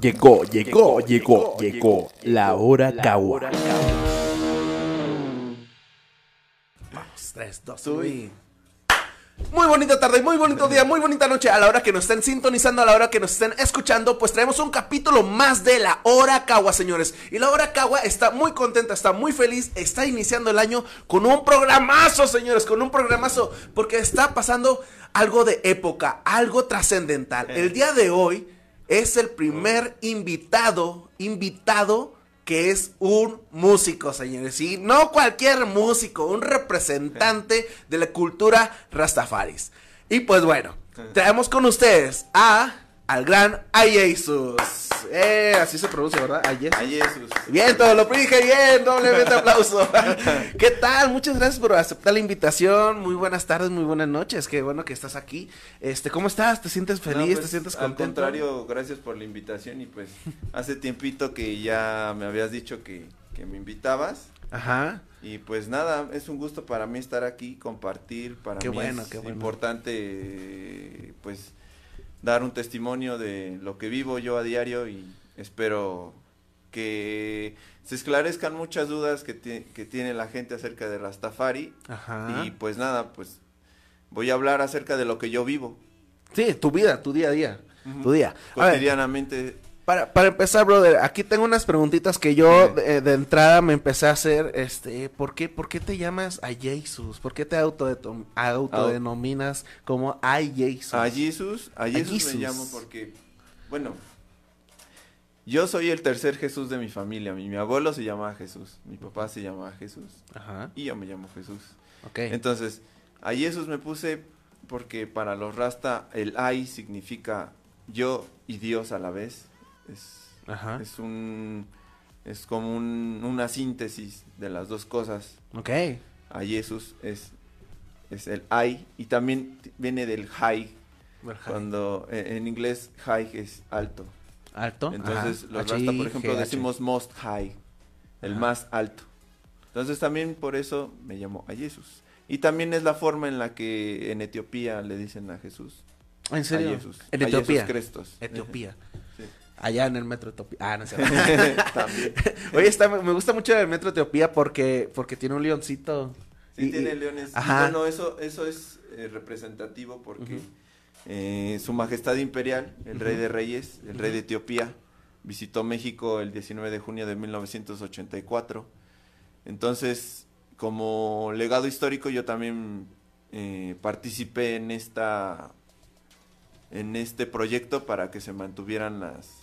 Llegó, llegó, llegó, llegó la hora Kawa. Vamos, 3, 2, 1. Muy bonita tarde, muy bonito día, muy bonita noche. A la hora que nos estén sintonizando, a la hora que nos estén escuchando, pues traemos un capítulo más de la Hora Cagua, señores. Y la Hora Cagua está muy contenta, está muy feliz, está iniciando el año con un programazo, señores, con un programazo, porque está pasando algo de época, algo trascendental. El día de hoy es el primer invitado, invitado que es un músico, señores. Y no cualquier músico, un representante de la cultura Rastafaris. Y pues bueno, traemos con ustedes a al gran Ayesus. Eh, así se pronuncia, ¿verdad? Ayesus. Bien, todo lo dije bien, doblemente aplauso. ¿Qué tal? Muchas gracias por aceptar la invitación. Muy buenas tardes, muy buenas noches. Qué bueno que estás aquí. Este, ¿cómo estás? ¿Te sientes feliz? No, pues, ¿Te sientes Al contento? contrario, gracias por la invitación y pues hace tiempito que ya me habías dicho que, que me invitabas Ajá. y pues nada, es un gusto para mí estar aquí, compartir, para Qué mí bueno, es qué bueno. importante pues dar un testimonio de lo que vivo yo a diario y espero que se esclarezcan muchas dudas que, ti- que tiene la gente acerca de Rastafari Ajá. y pues nada, pues voy a hablar acerca de lo que yo vivo. Sí, tu vida, tu día a día. Tu día. Cotidianamente para, para empezar, brother, aquí tengo unas preguntitas que yo de, de entrada me empecé a hacer. Este, ¿por qué, por qué te llamas a Jesus? ¿Por qué te autodenominas como a Jesus? a Jesús, a Jesús Jesús. me llamo porque, bueno, yo soy el tercer Jesús de mi familia. Mi, mi abuelo se llamaba Jesús, mi papá se llamaba Jesús Ajá. y yo me llamo Jesús. Ok. Entonces, a Jesús me puse porque para los rasta el ay significa yo y Dios a la vez. Es, Ajá. es un es como un- una síntesis de las dos cosas. Ok. A Jesús es es el ay y también viene del high cuando eh, en inglés high es alto. Alto. Entonces Ajá. los rasta, por ejemplo, decimos most high, el Ajá. más alto. Entonces también por eso me llamo a Jesús. Y también es la forma en la que en Etiopía le dicen a Jesús. ¿En serio? A Jesús. En a Etiopía. Jesús Crestos. Etiopía. Allá en el metro Etiopía. Ah, no sé. también. Oye, está, me gusta mucho el metro Etiopía porque, porque tiene un leoncito. Sí, Y- tiene leones. Ajá. bueno, eso, eso es eh, representativo porque eh, su majestad imperial, el rey de reyes, el rey de Etiopía, visitó México el 19 de junio de 1984. Entonces, como legado histórico, yo también eh, participé en esta en este proyecto para que se mantuvieran las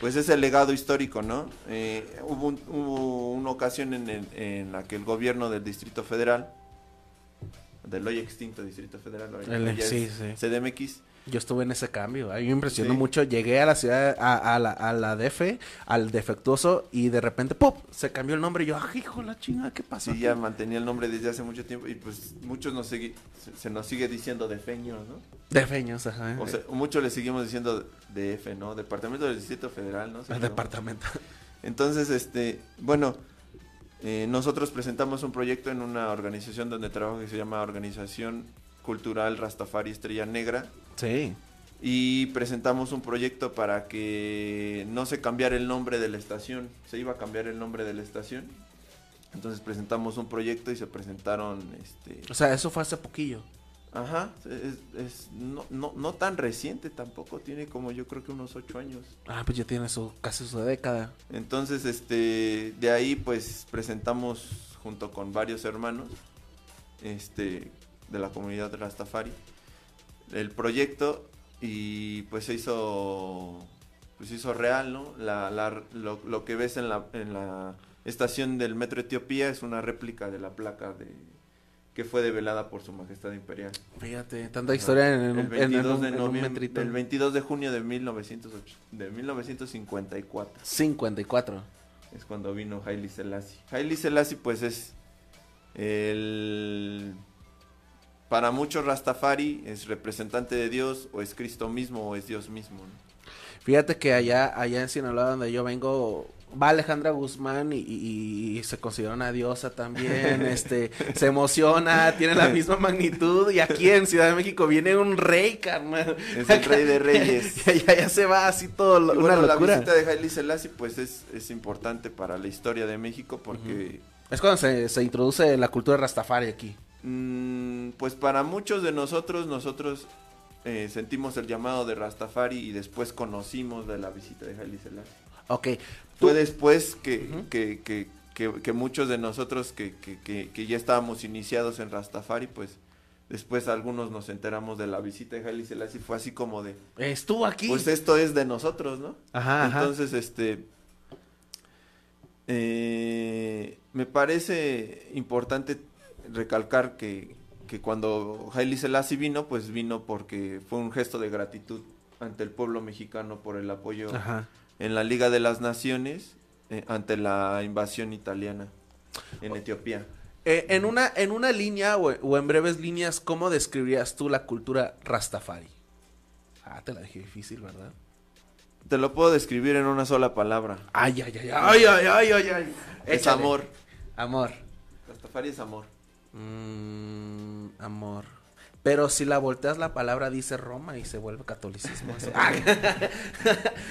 pues ese legado histórico, ¿no? Eh, hubo, un- hubo una ocasión en, el- en la que el gobierno del Distrito Federal, del hoy extinto Distrito Federal, El- hoy ya sí, es sí. CDMX, Yo estuve en ese cambio, a mí me impresionó Sí. mucho. Llegué a la ciudad, a, a la, a la DF, al defectuoso, y de repente, ¡pum! Se cambió el nombre. Y yo, ¡ay, hijo la chingada! ¿Qué pasó? sí, aquí?". ya mantenía el nombre desde hace mucho tiempo y pues muchos nos se, se nos sigue diciendo defeños, ¿no? Defeños, ajá. O sea, muchos le seguimos diciendo DF, ¿no? Departamento del Distrito Federal, ¿no? el departamento. Entonces, este, bueno, eh, nosotros presentamos un proyecto en una organización donde trabajo que se llama Organización Cultural Rastafari Estrella Negra Sí. y presentamos un proyecto para que no se cambiara el nombre de la estación, se iba a cambiar el nombre de la estación. Entonces presentamos un proyecto y se presentaron, este, O sea, eso fue hace poquillo. ajá, es, es no, no, no tan reciente tampoco, tiene como yo creo que unos ocho años. Ah, pues ya tiene su, casi su década. Entonces, este, de ahí pues presentamos junto con varios hermanos, este, de la comunidad de Rastafari, el proyecto y pues se hizo, pues se hizo real, ¿no? La, la- lo, lo que ves en la, en la estación del Metro Etiopía es una réplica de la placa de que fue develada por su majestad imperial. Fíjate, tanta historia en, el un, en- 22 en un- de en un noviembre, metrito. el 22 de junio de 1908, de 1954. 54. es cuando vino Haile Selassie. Haile Selassie pues es el para muchos Rastafari es representante de Dios o es Cristo mismo o es Dios mismo. ¿no? Fíjate que allá, allá en Sinaloa donde yo vengo, va Alejandra Guzmán y, y- y se considera una diosa también, este, se emociona, tiene la misma magnitud y aquí en Ciudad de México viene un rey, carnal. Es el rey de reyes. ya, ya se va así todo, lo- Y una bueno, locura. la visita de Haile Selassie pues es, es importante para la historia de México porque Es cuando se, se introduce la cultura Rastafari aquí. Mm, pues para muchos de nosotros, nosotros eh, sentimos el llamado de Rastafari y después conocimos de la visita de Haile Selassie. Ok. Tú- Fue después que, que, que, que, que muchos de nosotros que, que, ya estábamos iniciados en Rastafari, pues después algunos nos enteramos de la visita de Haile Selassie, fue así como de, Estuvo aquí. pues esto es de nosotros, ¿no? ajá, ajá. Entonces, este, eh, me parece importante recalcar que, que cuando Haile Selassie vino, pues vino porque fue un gesto de gratitud ante el pueblo mexicano por el apoyo Ajá. en la Liga de las Naciones eh, ante la invasión italiana en Etiopía. Eh, en, una, en una línea o, o en breves líneas, ¿cómo describirías tú la cultura Rastafari? Ah, te la dejé difícil, ¿verdad? Te lo puedo describir en una sola palabra. Ay, ay, ay, ay, ay, ay, ay, ay. Es amor. Amor. Rastafari es amor. Mm, amor. Pero si la volteas la palabra dice Roma y se vuelve catolicismo. Ah.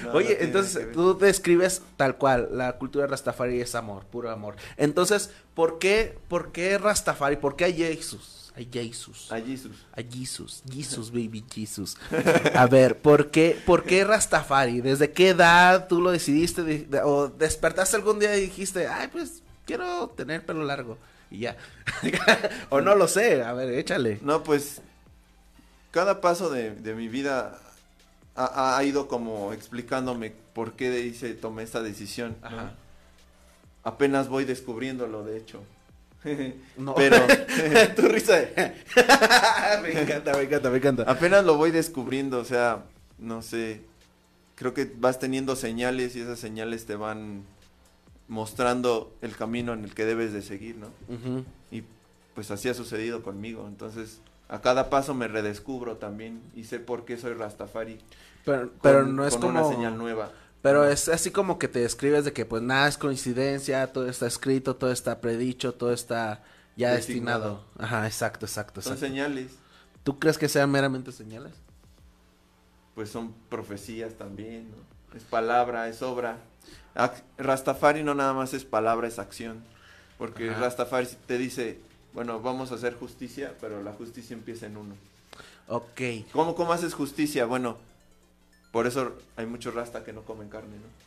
No, Oye, no entonces tú describes tal cual, la cultura Rastafari es amor, puro amor. Entonces, ¿por qué, por qué Rastafari? ¿Por qué hay Jesús? Hay Jesús. A Jesus. A Jesus, Jesus, baby, Jesus. A ver, ¿por qué, ¿por qué Rastafari? ¿Desde qué edad tú lo decidiste? de- de- ¿O despertaste algún día y dijiste, ay, pues quiero tener pelo largo? Y ya. o no lo sé, a ver, échale. No, pues cada paso de, de mi vida ha, ha ido como explicándome por qué hice, tomé esta decisión. ¿no? Ajá. Apenas voy descubriéndolo, de hecho. No. Pero tu risa de... me encanta, me encanta, me encanta. apenas lo voy descubriendo, o sea, no sé. Creo que vas teniendo señales y esas señales te van mostrando el camino en el que debes de seguir, ¿no? Y pues así ha sucedido conmigo. Entonces, a cada paso me redescubro también y sé por qué soy Rastafari. Pero, no es con como... una señal nueva. Pero es así como que te describes de que pues nada es coincidencia, todo está escrito, todo está predicho, todo está ya destinado. Ajá, exacto, exacto, Son señales, ¿Tú crees que sean meramente señales? pues son profecías también, ¿no? Es palabra, es obra. Rastafari no nada más es palabra, es acción. Porque Ajá. Rastafari te dice, bueno, vamos a hacer justicia, pero la justicia empieza en uno. Ok. ¿Cómo, cómo haces justicia? Bueno, por eso hay muchos rasta que no comen carne, ¿no?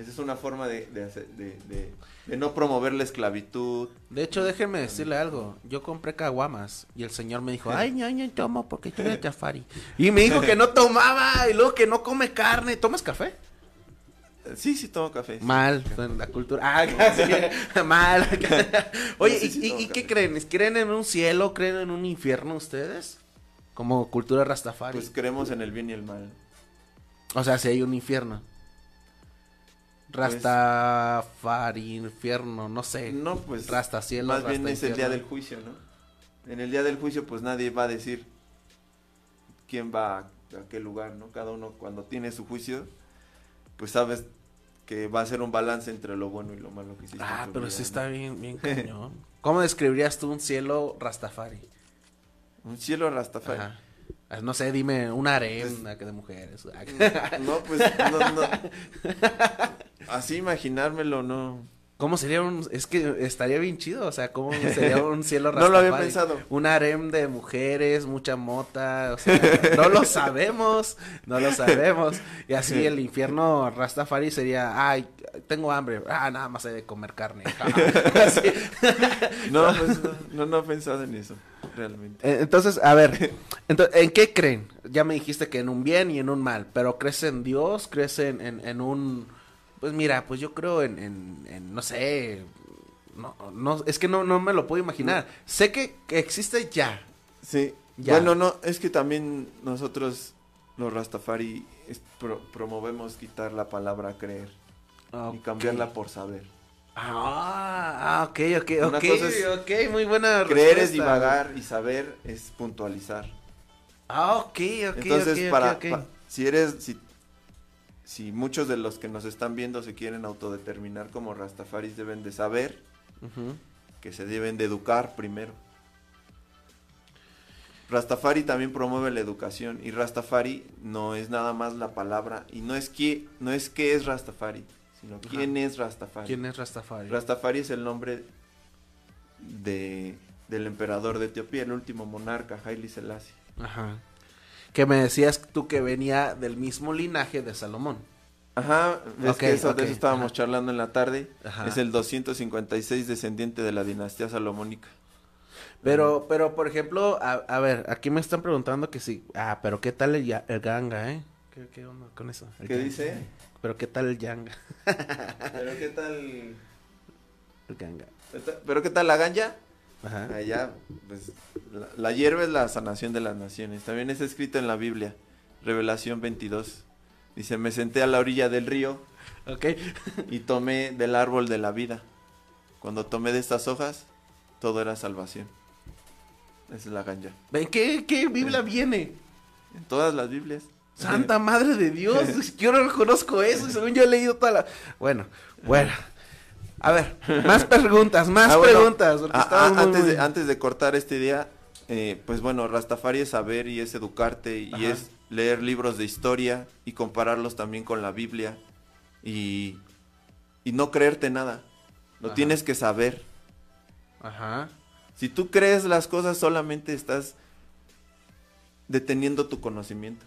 Esa es una forma de, de, hacer- de, de- de no promover la esclavitud. De hecho, déjeme decirle algo. Yo compré caguamas y el señor me dijo, ay, ñaña, tomo porque yo de Jafari. Y me dijo que no tomaba y luego que no come carne. ¿Tomas café? Sí, sí tomo café. Mal, en la cultura. Ah, sí, mal. Oye, Sí, sí, ¿y, qué creen? ¿Creen en un cielo? ¿Creen en un infierno ustedes? Como cultura Rastafari. Pues creemos en el bien y el mal. o sea, si hay un infierno. Pues- Rastafari, infierno, no sé. No, pues Rasta cielo, más bien es el día del juicio, ¿no? En el día del juicio pues nadie va a decir quién va a, a qué lugar, ¿no? Cada uno cuando tiene su juicio pues sabes que va a ser un balance entre lo bueno y lo malo que hiciste. Ah, pero sí ¿no? está bien, bien cañón. ¿Cómo describirías tú un cielo Rastafari? Un cielo Rastafari. Ajá. Ah, No sé, dime un harem Pues- de mujeres. No, pues no, no. Así imaginármelo, no. ¿Cómo sería un.? Es que estaría bien chido, o sea, ¿cómo sería un cielo No lo había pensado. Un harem de mujeres, mucha mota, o sea, no lo sabemos, no lo sabemos. Y así el infierno Rastafari sería, ay, tengo hambre, ah, nada más hay de comer carne. Así. No, pues no, no, no he pensado en eso, realmente. Eh, Entonces, a ver, ento- ¿en qué creen? Ya me dijiste que en un bien y en un mal, pero ¿crees en Dios? ¿Crees en, en, en un... Pues mira, pues yo creo en, en, en, no sé, no, no, es que no, no me lo puedo imaginar. Sé que, que existe ya. Sí. Ya. Bueno, no, es que también nosotros, los Rastafari, es- pro- promovemos quitar la palabra creer y cambiarla por saber. Ah, ah, ok, ok, Una ok, cosa es ok, muy buena Creer es divagar y saber es puntualizar. Ah, ok, ok, Entonces, para, pa- si eres, si si muchos de los que nos están viendo se quieren autodeterminar como Rastafaris deben de saber que se deben de educar primero. Rastafari también promueve la educación y Rastafari no es nada más la palabra y no es que no es qué es Rastafari, sino quién es Rastafari. ¿Quién es Rastafari? Rastafari es el nombre de del emperador de Etiopía, el último monarca, Haile Selassie. Ajá. Que me decías tú que venía del mismo linaje de Salomón. Ajá, Ok, que eso, de eso estábamos ajá. charlando en la tarde. Ajá. Es el 256 descendiente de la dinastía salomónica. Pero, pero, por ejemplo, a, a ver, aquí me están preguntando que sí. Ah, pero ¿qué tal el, ganga, eh? ¿Qué, qué onda con eso? ¿Qué ganga. dice? Pero ¿qué tal el yanga? ¿Pero qué tal? El ganga. ¿Pero qué tal la ganja? Ajá. Allá, pues, la, la hierba es la sanación de las naciones. También es escrito en la Biblia, Revelación 22. Dice, me senté a la orilla del río y tomé del árbol de la vida. Cuando tomé de estas hojas, todo era salvación. Esa es la ganja. ¿Ven qué, qué Biblia viene? En todas las Biblias. Santa Madre de Dios. Yo no conozco eso. Según yo he leído toda la. Bueno, bueno. A ver, más preguntas, más Ah, bueno, preguntas. muy, antes, muy- de, antes de cortar esta idea, eh, pues bueno, Rastafari es saber y es educarte y Ajá. es leer libros de historia y compararlos también con la Biblia y, y no creerte nada. Lo Ajá. tienes que saber. Ajá. Si tú crees las cosas, solamente estás deteniendo tu conocimiento.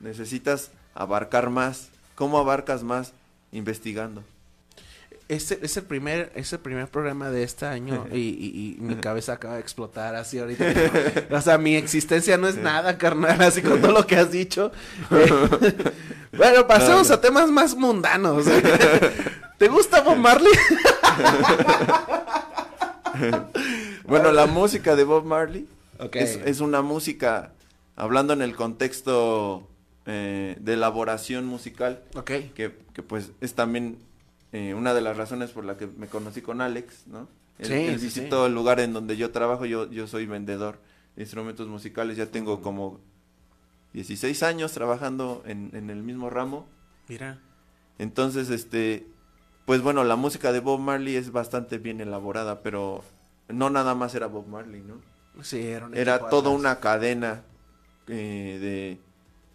Necesitas abarcar más. ¿Cómo abarcas más? Investigando. Este es el primer, es el primer programa de este año y, y- y mi cabeza acaba de explotar así ahorita. o sea, mi existencia no es nada, carnal, así con todo lo que has dicho. Eh, bueno, pasemos No, no. a temas más mundanos. ¿Te gusta Bob Marley? Bueno, la música de Bob Marley es, es una música, hablando en el contexto eh, de elaboración musical, Ok. que, que, pues es también eh, una de las razones por la que me conocí con Alex, ¿no? Él, Sí, él sí, visitó sí. el lugar en donde yo trabajo, yo, yo soy vendedor de instrumentos musicales, ya tengo como 16 años trabajando en, en el mismo ramo. Mira. Entonces, este, pues bueno, la música de Bob Marley es bastante bien elaborada, pero no nada más era Bob Marley, ¿no? Sí, era un Era toda atrás. una cadena eh, de,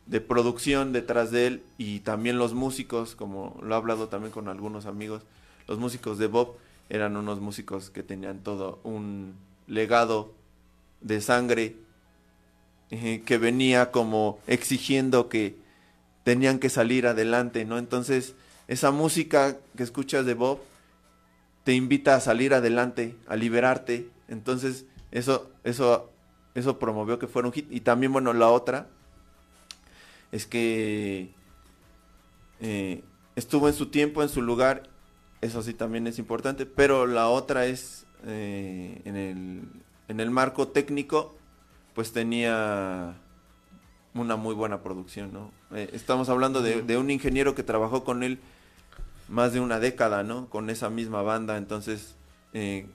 de producción detrás de él y también los músicos, como lo he hablado también con algunos amigos, los músicos de Bob eran unos músicos que tenían todo un legado de sangre eh, que venía como exigiendo que tenían que salir adelante, ¿no? Entonces, esa música que escuchas de Bob te invita a salir adelante, a liberarte. Entonces, eso, eso, eso promovió que fuera un hit. Y también, bueno, la otra es que eh, estuvo en su tiempo, en su lugar. Eso sí también es importante. Pero la otra es eh, en, el, en el marco técnico, pues tenía una muy buena producción, ¿no? Eh, estamos hablando de, de un ingeniero que trabajó con él más de una década, ¿no? Con esa misma banda, entonces eh,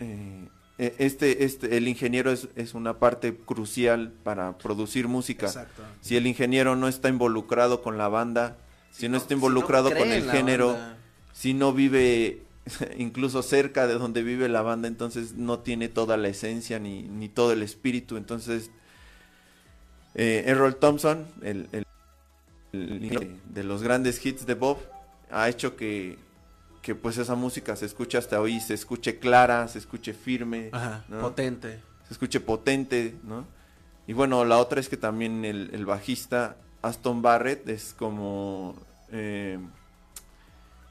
eh, eh, este, este, el ingeniero es, es una parte crucial para producir música. Exacto. Si el ingeniero no está involucrado con la banda, si no está involucrado con el género, banda. si no vive incluso cerca de donde vive la banda, entonces no tiene toda la esencia ni, ni todo el espíritu. Entonces, eh, Errol Thompson, el, el- el- de los grandes hits de Bob, ha hecho que, que pues esa música se escuche hasta hoy, se escuche clara, se escuche firme, Ajá, ¿no? potente. se escuche potente, ¿no? Y bueno, la otra es que también el, el bajista Aston Barrett es como eh,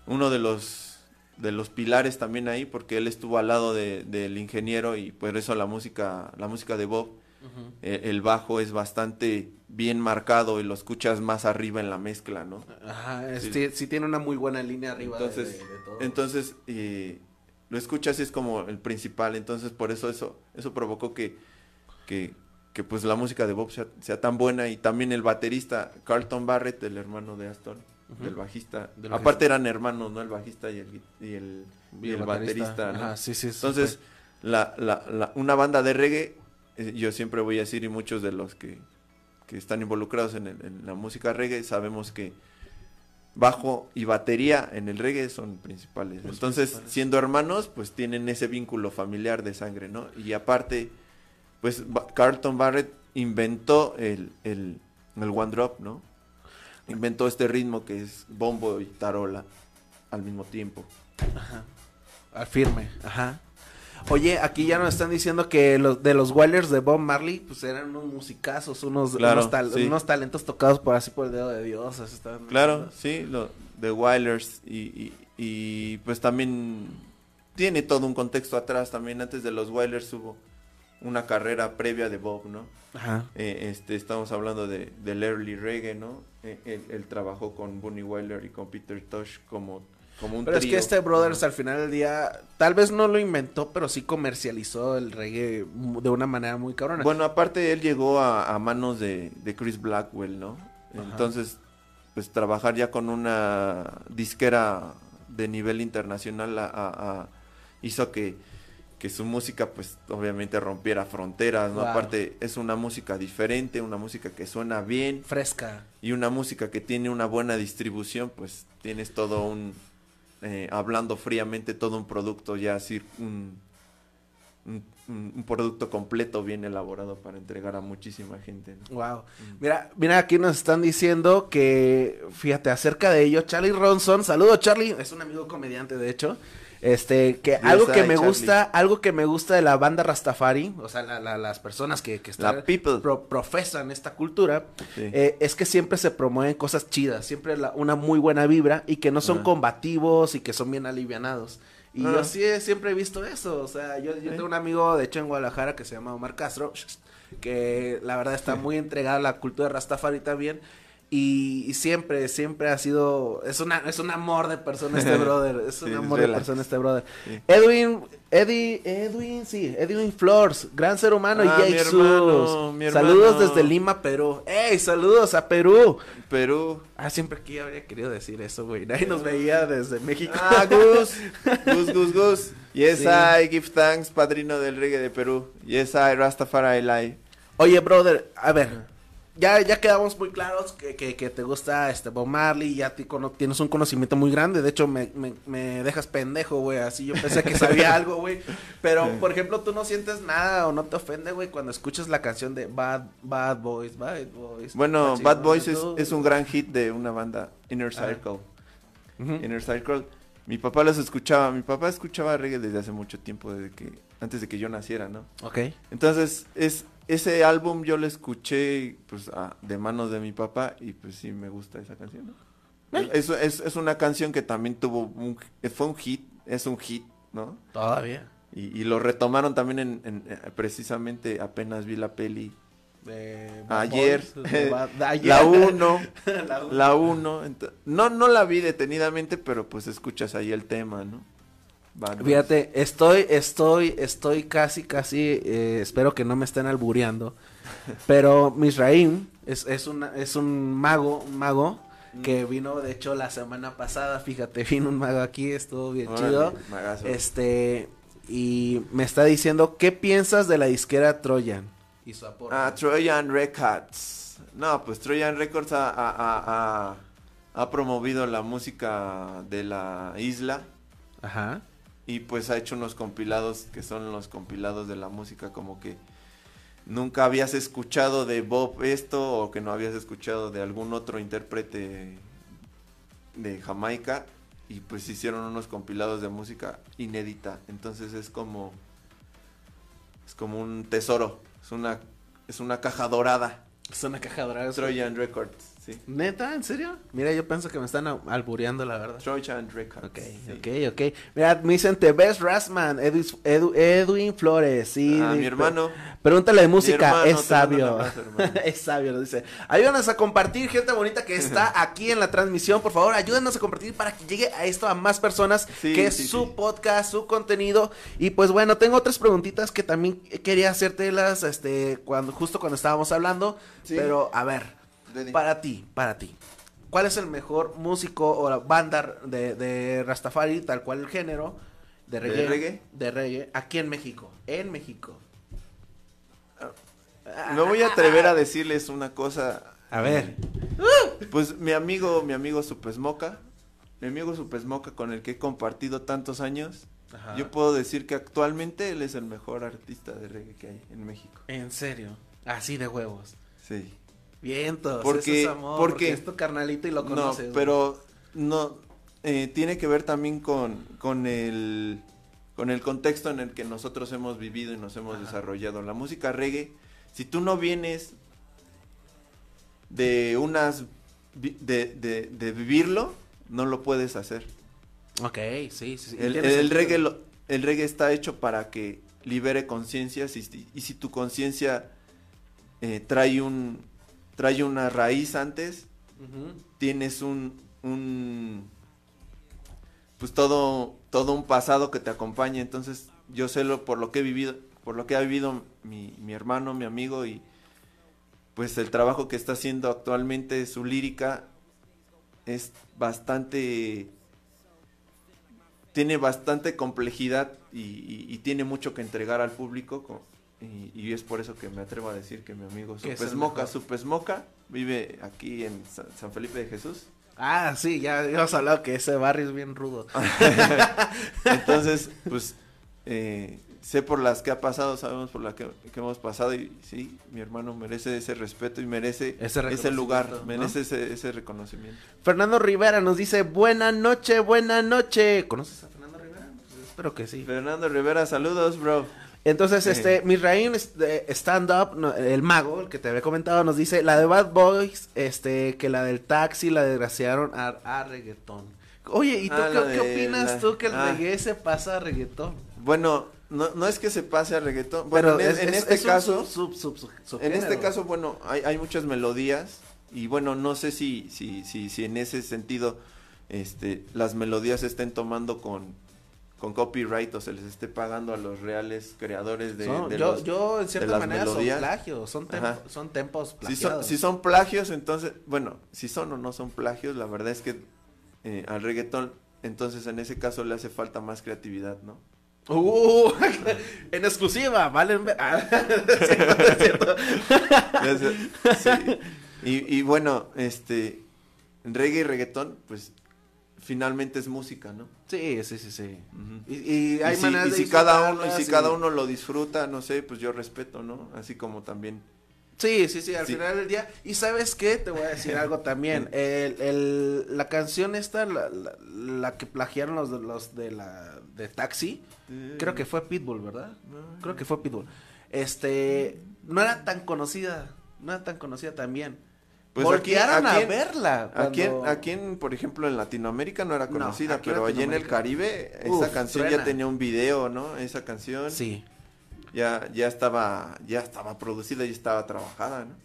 uno de los de los pilares también ahí, porque él estuvo al lado de- del ingeniero y por eso la música, la música de Bob, eh, el bajo es bastante bien marcado y lo escuchas más arriba en la mezcla, ¿no? Ajá, es- Sí. sí. sí tiene una muy buena línea arriba Entonces, de, de todo. entonces eh, lo escuchas y es como el principal, entonces por eso eso eso provocó que que, que, pues la música de Bob sea, sea tan buena y también el baterista Carlton Barrett, el hermano de Aston, Ujú. del bajista, Del aparte eran hermanos, ¿no? El bajista y el y el, y el baterista, ¿no? Ajá, sí, sí, Entonces, la, la, la- una banda de reggae, eh, yo siempre voy a decir, y muchos de los que, que están involucrados en, el- en la música reggae, sabemos que bajo y batería en el reggae son principales. Los Entonces, principales. siendo hermanos, pues tienen ese vínculo familiar de sangre, ¿no? Y aparte, pues Carlton Barrett inventó el, el, el one drop, ¿no? Inventó este ritmo que es bombo y tarola al mismo tiempo. Al firme, ajá. Oye, aquí ya nos están diciendo que los de los Wailers de Bob Marley, pues eran unos musicazos, unos, Claro, unos, tal- sí. unos talentos tocados por así por el dedo de Dios. así Claro, sí, lo, de Wailers y, y, y, pues también tiene todo un contexto atrás. También antes de los Wailers hubo una carrera previa de Bob, ¿no? Ajá. Eh, este, estamos hablando de, del early reggae, ¿no? Eh, él, él trabajó con Bunny Wyler y con Peter Tosh como, como un Pero es que este Brothers al final del día, tal vez no lo inventó, pero sí comercializó el reggae de una manera muy cabrona. Bueno, aparte él llegó a, a manos de, de Chris Blackwell, ¿no? Ajá. Entonces, pues trabajar ya con una disquera de nivel internacional a- a- a- hizo que, que su música, pues obviamente rompiera fronteras, ¿no? Wow. Aparte es una música diferente, una música que suena bien Fresca. y una música que tiene una buena distribución, pues tienes todo un, eh, hablando fríamente, todo un producto ya así, un, un, producto completo, bien elaborado para entregar a muchísima gente. ¿no? Wow. Mira, mira, aquí nos están diciendo que, fíjate, acerca de ello, Charlie Ronson, saludo Charlie, es un amigo comediante de hecho. Este, que algo que me Charlie. gusta, algo que me gusta de la banda Rastafari, o sea, la- la- las personas que, que están, pro- profesan esta cultura, Sí. eh, es que siempre se promueven cosas chidas, siempre la- una muy buena vibra y que no son Ah. combativos y que son bien alivianados. Y Ah. yo sí he- siempre he visto eso, o sea, yo, yo Sí. tengo un amigo, de hecho, en Guadalajara que se llama Omar Castro, que la verdad está muy entregado a la cultura Rastafari también. Y, y siempre, siempre ha sido, es una, es un amor de persona este brother, es un Sí, amor de relax. persona este brother. Sí. Edwin, Eddie, Edwin, sí, Edwin Flores, gran ser humano Ah, y mi Jake hermano, Sus. mi Saludos hermano. desde Lima, Perú. ¡Ey, saludos a Perú! Perú. Ah, siempre yo habría querido decir eso, güey. Nadie nos veía desde México. Ah, Gus. Gus, Gus, Gus. Yes, Sí. I give thanks, padrino del reggae de Perú. Yes, I Rastafari Live. Oye, brother, a ver. Ya, ya quedamos muy claros que, que, que te gusta este Bob Marley, ya cono- tienes un conocimiento muy grande, de hecho me, me, me dejas pendejo, güey, así yo pensé que sabía algo, güey, pero por ejemplo tú no sientes nada o no te ofende, güey, cuando escuchas la canción de Bad, Bad Boys, Bad Boys. Bueno, Bad Boys es, un gran hit de una banda, Inner Ah. Circle. Inner Circle. Mi papá los escuchaba, mi papá escuchaba reggae desde hace mucho tiempo, desde que, antes de que yo naciera, ¿no? Ok. Entonces, es, ese álbum yo lo escuché pues a- de manos de mi papá y pues sí me gusta esa canción. ¿no? Eh. Es, es, es una canción que también tuvo un, fue un hit, es un hit, ¿no? Todavía. Y, y lo retomaron también en, en- eh, precisamente apenas vi la peli De ayer, de la 1, La uno. la 1, no no la vi detenidamente, pero pues escuchas ahí el tema, ¿no? Bad. Fíjate, estoy, estoy, estoy casi, casi, eh, espero que no me estén albureando, pero Misraim es, es, una, es un mago, un mago que vino, de hecho, la semana pasada, fíjate, vino un mago aquí, estuvo bien Órale, chido, magazo. este, y me está diciendo, ¿qué piensas de la disquera Trojan? Y su aporte. Ah, Trojan Records. No, pues Trojan Records ha- ha- ha promovido la música de la isla Ajá. Y pues ha hecho unos compilados que son los compilados de la música como que nunca habías escuchado de Bob esto o que no habías escuchado de algún otro intérprete de Jamaica y pues hicieron unos compilados de música inédita. Entonces es como es como un tesoro, es una es una caja dorada. Es una caja dorada. Trojan Records, sí. ¿Neta? ¿En serio? Mira, yo pienso que me están al- albureando, la verdad. Trojan Records. Ok, sí. ok, ok. Mira, me dicen The Best Rasman, Edu- Edu- Edwin Flores, sí. Ah, mi hermano. Pregúntale de música, hermano, es sabio. abrazo, es sabio, nos dice. Ayúdanos a compartir, gente bonita que está aquí en la transmisión. Por favor, ayúdanos a compartir para que llegue a esto a más personas, Sí, que es su podcast, su contenido. Y pues bueno, tengo otras preguntitas que también quería hacértelas, este, cuando, justo cuando estábamos hablando. Sí. Pero, a ver. Para ti, para ti. ¿Cuál es el mejor músico o la banda de, de Rastafari, tal cual el género, de ¿De reggae, de reggae, aquí en México? En México. Me voy a atrever a decirles una cosa. A ver. Pues mi amigo, mi amigo Supesmoca, mi amigo Supesmoca con el que he compartido tantos años, Ajá. yo puedo decir que actualmente él es el mejor artista de reggae que hay en México. En serio. Así de huevos. Sí. Vientos. Porque- eso es amor, porque- porque es tu carnalito y lo No, conoces. pero no eh, tiene que ver también con, con el con el contexto en el que nosotros hemos vivido y nos hemos Ajá. desarrollado. La música reggae, si tú no vienes de unas de, de, de vivirlo, no lo puedes hacer. Ok, sí, sí. sí. El, el reggae lo- el reggae está hecho para que libere conciencias y, si- y si tu conciencia eh, trae un trae una raíz antes, tienes un, un pues todo todo un pasado que te acompaña entonces yo sé lo por lo que he vivido por lo que ha vivido mi, mi hermano mi amigo y pues el trabajo que está haciendo actualmente su lírica es bastante tiene bastante complejidad y, y- y tiene mucho que entregar al público co- y, y es por eso que me atrevo a decir que mi amigo Supesmoca. Supesmoca vive aquí en Sa- San Felipe de Jesús Ah, sí, ya hemos hablado que ese barrio es bien rudo. Entonces, pues, eh, sé por las que ha pasado, sabemos por las que, que hemos pasado y sí, mi hermano merece ese respeto y merece Ese ese, lugar, merece ese, ese reconocimiento. Fernando Rivera nos dice, buena noche, buena noche. ¿Conoces a Fernando Rivera? Pues espero que sí. Fernando Rivera, saludos, bro. Entonces, Sí. este, Misraim este, Stand Up, el mago, el que te había comentado, nos dice, la de Bad Boys, este, que la del taxi la desgraciaron a, a reggaetón. Oye, ¿y tú Ah, qué, opinas la- tú que el ah. reggae se pasa a reggaetón? Bueno, no, no es que se pase a reggaetón, bueno, en, en este un caso, sub- sub- sub- en este caso, bueno, hay, hay muchas melodías y bueno, no sé si, si, si, si en ese sentido, este, las melodías se estén tomando con, con copyright o se les esté pagando a los reales creadores de, Son- de yo, los- yo, en cierta las manera, melodías. son plagios, son, son tempos si plagiados. son, si son plagios, entonces, bueno, si son o no son plagios, la verdad es que eh, al reggaetón, entonces en ese caso le hace falta más creatividad, ¿no? Uh, en exclusiva, valen. ver- Ah, es cierto, es cierto. Le hace- sí. Y, y bueno, este, reggae y reggaetón, pues finalmente es música, ¿no? Sí, sí, sí, sí. Y, y hay y si, maneras y de si cada uno y si cada uno lo disfruta no sé pues yo respeto no así como también Sí, sí, sí, al Sí. final del día. Y sabes qué, te voy a decir algo también. El, el, la canción esta, la, la, la que plagiaron los de, los de la de Taxi, creo que fue Pitbull, ¿verdad? Creo que fue Pitbull. Este, no era tan conocida, no era tan conocida también. Pues Voltearon aquí- a verla. aquí en, cuando- aquí en, por ejemplo en Latinoamérica no era No, conocida pero allí en el. Caribe Uf, esa canción ya tenía un video no esa canción Sí. ya ya estaba ya estaba producida y estaba trabajada no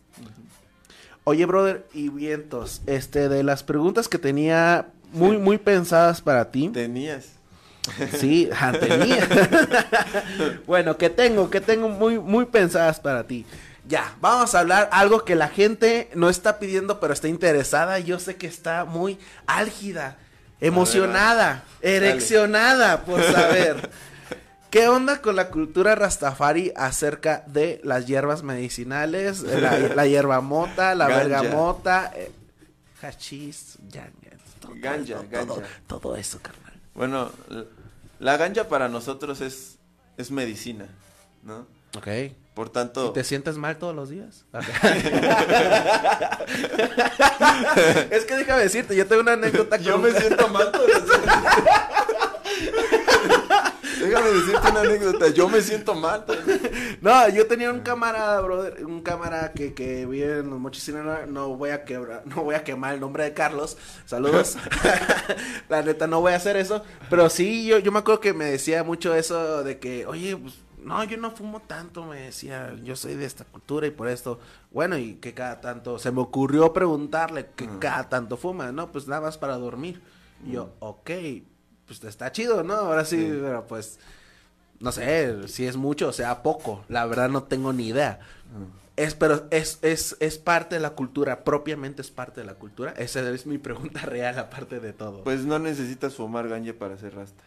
Oye, brother, y vientos, este, de las preguntas que tenía muy, muy pensadas para ti. tenías Sí, ja, tenía. bueno, que tengo, que tengo muy, muy pensadas para ti. Ya, vamos a hablar algo que la gente no está pidiendo, pero está interesada. Yo sé que está muy álgida, emocionada, ereccionada por saber. ¿Qué onda con la cultura rastafari acerca de las hierbas medicinales, la, la hierba mota, la Ganja. bergamota, eh, hachís, ganja, todo, Ganja, todo, ganja. todo, todo eso, carnal. bueno la ganja para nosotros es es medicina no Ok. Por tanto ¿Y te sientes mal todos los días? es que déjame decirte, yo tengo una anécdota con Yo me siento mal todos los días. Déjame decirte una anécdota. Yo me siento mal. No, yo tenía un camarada, brother, un camarada que, que vive en los Mochis Sinaloa, no voy a quebrar, no voy a quemar el nombre de Carlos, saludos, la neta no voy a hacer eso, pero sí, yo, yo me acuerdo que me decía mucho eso de que, oye, pues, no, yo no fumo tanto, me decía, yo soy de esta cultura y por esto, bueno, y que cada tanto, se me ocurrió preguntarle que cada tanto fuma, no, pues nada más para dormir, y yo, ok, pues está chido, ¿no? Ahora sí, Sí. pero pues, no sé si es mucho o sea poco, la verdad no tengo ni idea. Es, pero es, es, es parte de la cultura, propiamente es parte de la cultura. Esa es mi pregunta real, aparte de todo. Pues no necesitas fumar ganja para ser rasta.